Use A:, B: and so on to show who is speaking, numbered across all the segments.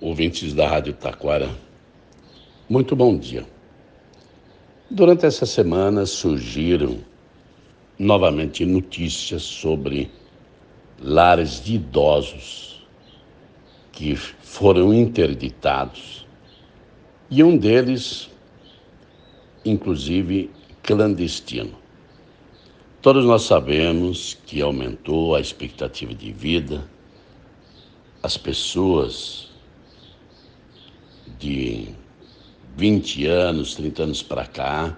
A: ouvintes da Rádio Taquara, muito bom dia. Durante essa semana surgiram novamente notícias sobre lares de idosos que foram interditados e um deles, inclusive, clandestino. Todos nós sabemos que aumentou a expectativa de vida, as pessoas de 20 anos, 30 anos para cá,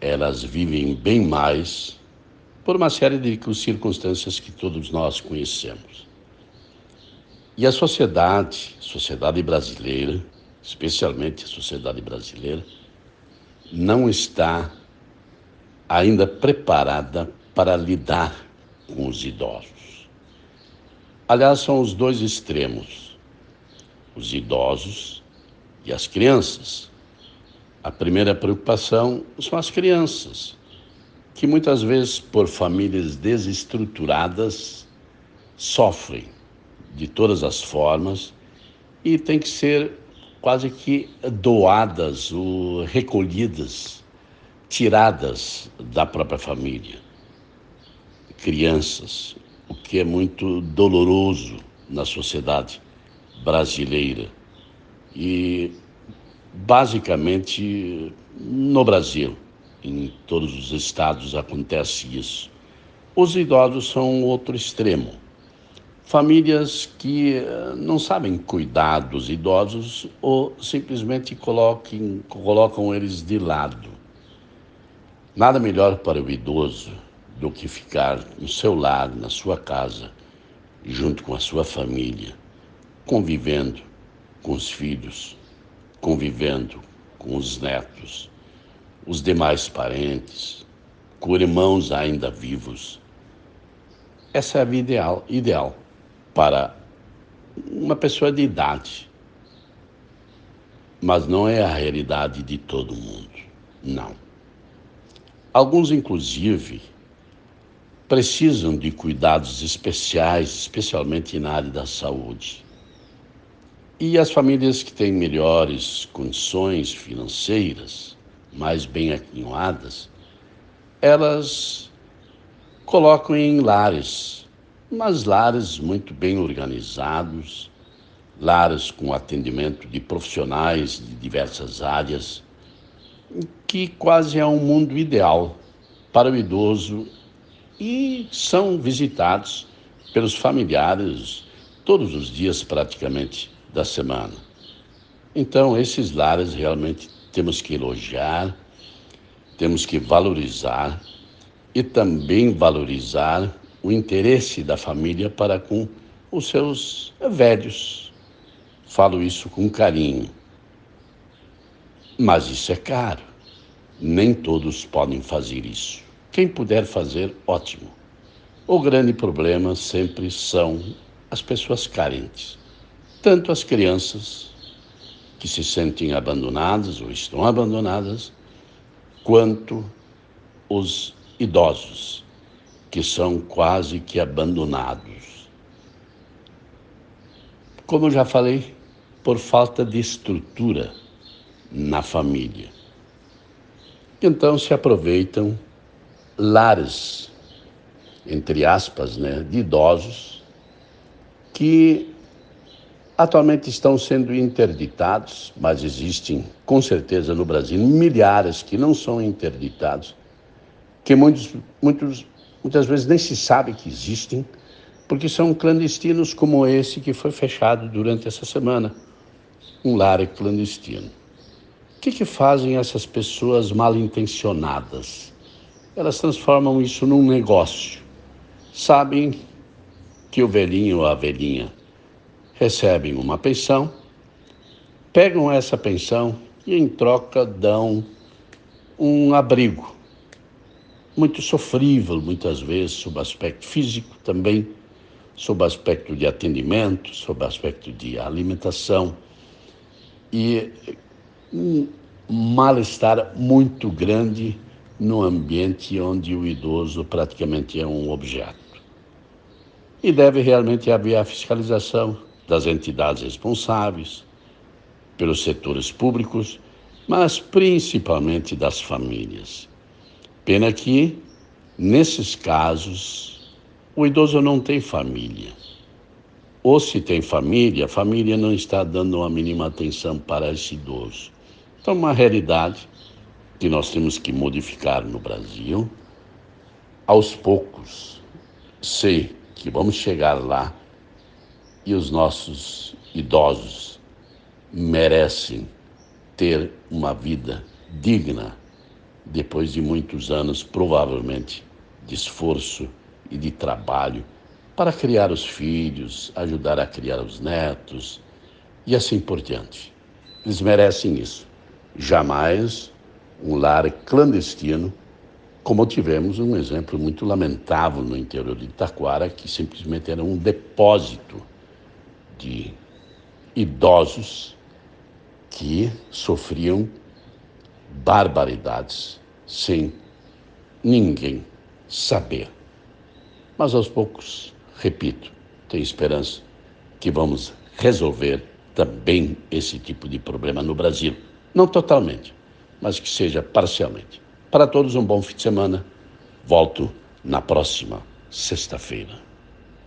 A: elas vivem bem mais por uma série de circunstâncias que todos nós conhecemos. E a sociedade, sociedade brasileira, especialmente a sociedade brasileira, não está ainda preparada para lidar com os idosos. Aliás, são os dois extremos, os idosos e as crianças. A primeira preocupação são as crianças, que muitas vezes, por famílias desestruturadas, sofrem de todas as formas e têm que ser quase que doadas ou recolhidas, tiradas da própria família. Crianças, o que é muito doloroso na sociedade brasileira. E basicamente no Brasil, em todos os estados acontece isso. Os idosos são outro extremo. Famílias que eh, não sabem cuidar dos idosos ou simplesmente coloquem, colocam eles de lado. Nada melhor para o idoso do que ficar no seu lar, na sua casa, junto com a sua família, convivendo com os filhos, convivendo com os netos, os demais parentes, com irmãos ainda vivos. Essa é a vida ideal, ideal para uma pessoa de idade. Mas não é a realidade de todo mundo, não. Alguns, inclusive, precisam de cuidados especiais, especialmente na área da saúde. E as famílias que têm melhores condições financeiras, mais bem aquinhoadas, elas colocam em lares, mas lares muito bem organizados, lares com atendimento de profissionais de diversas áreas, que quase é um mundo ideal para o idoso e são visitados pelos familiares todos os dias praticamente da semana. Então, esses lares realmente temos que elogiar, temos que valorizar e também valorizar o interesse da família para com os seus velhos. Falo isso com carinho. Mas isso é caro. Nem todos podem fazer isso. Quem puder fazer, ótimo. O grande problema sempre são as pessoas carentes tanto as crianças que se sentem abandonadas ou estão abandonadas, quanto os idosos que são quase que abandonados. Como eu já falei, por falta de estrutura na família. Então se aproveitam lares, entre aspas, né, de idosos que Atualmente estão sendo interditados, mas existem, com certeza, no Brasil, milhares que não são interditados, que muitos, muitos, muitas vezes nem se sabe que existem, porque são clandestinos como esse que foi fechado durante essa semana, um lar clandestino. O que, que fazem essas pessoas mal intencionadas? Elas transformam isso num negócio. Sabem que o velhinho ou a velhinha recebem uma pensão, pegam essa pensão e, em troca, dão um abrigo, muito sofrível, muitas vezes, sob aspecto físico também, sob aspecto de atendimento, sob aspecto de alimentação e um mal-estar muito grande no ambiente onde o idoso praticamente é um objeto. E deve realmente haver a fiscalização das entidades responsáveis, pelos setores públicos, mas principalmente das famílias. Pena que, nesses casos, o idoso não tem família. Ou se tem família, a família não está dando uma mínima atenção para esse idoso. Então, uma realidade que nós temos que modificar no Brasil, aos poucos. Sei que vamos chegar lá e os nossos idosos merecem ter uma vida digna depois de muitos anos, provavelmente, de esforço e de trabalho para criar os filhos, ajudar a criar os netos e assim por diante. Eles merecem isso. Jamais um lar clandestino, como tivemos um exemplo muito lamentável no interior de Itaquara, que simplesmente era um depósito de idosos que sofriam barbaridades sem ninguém saber. Mas aos poucos, repito, tenho esperança que vamos resolver também esse tipo de problema no Brasil. Não totalmente, mas que seja parcialmente. Para todos, um bom fim de semana. Volto na próxima sexta-feira.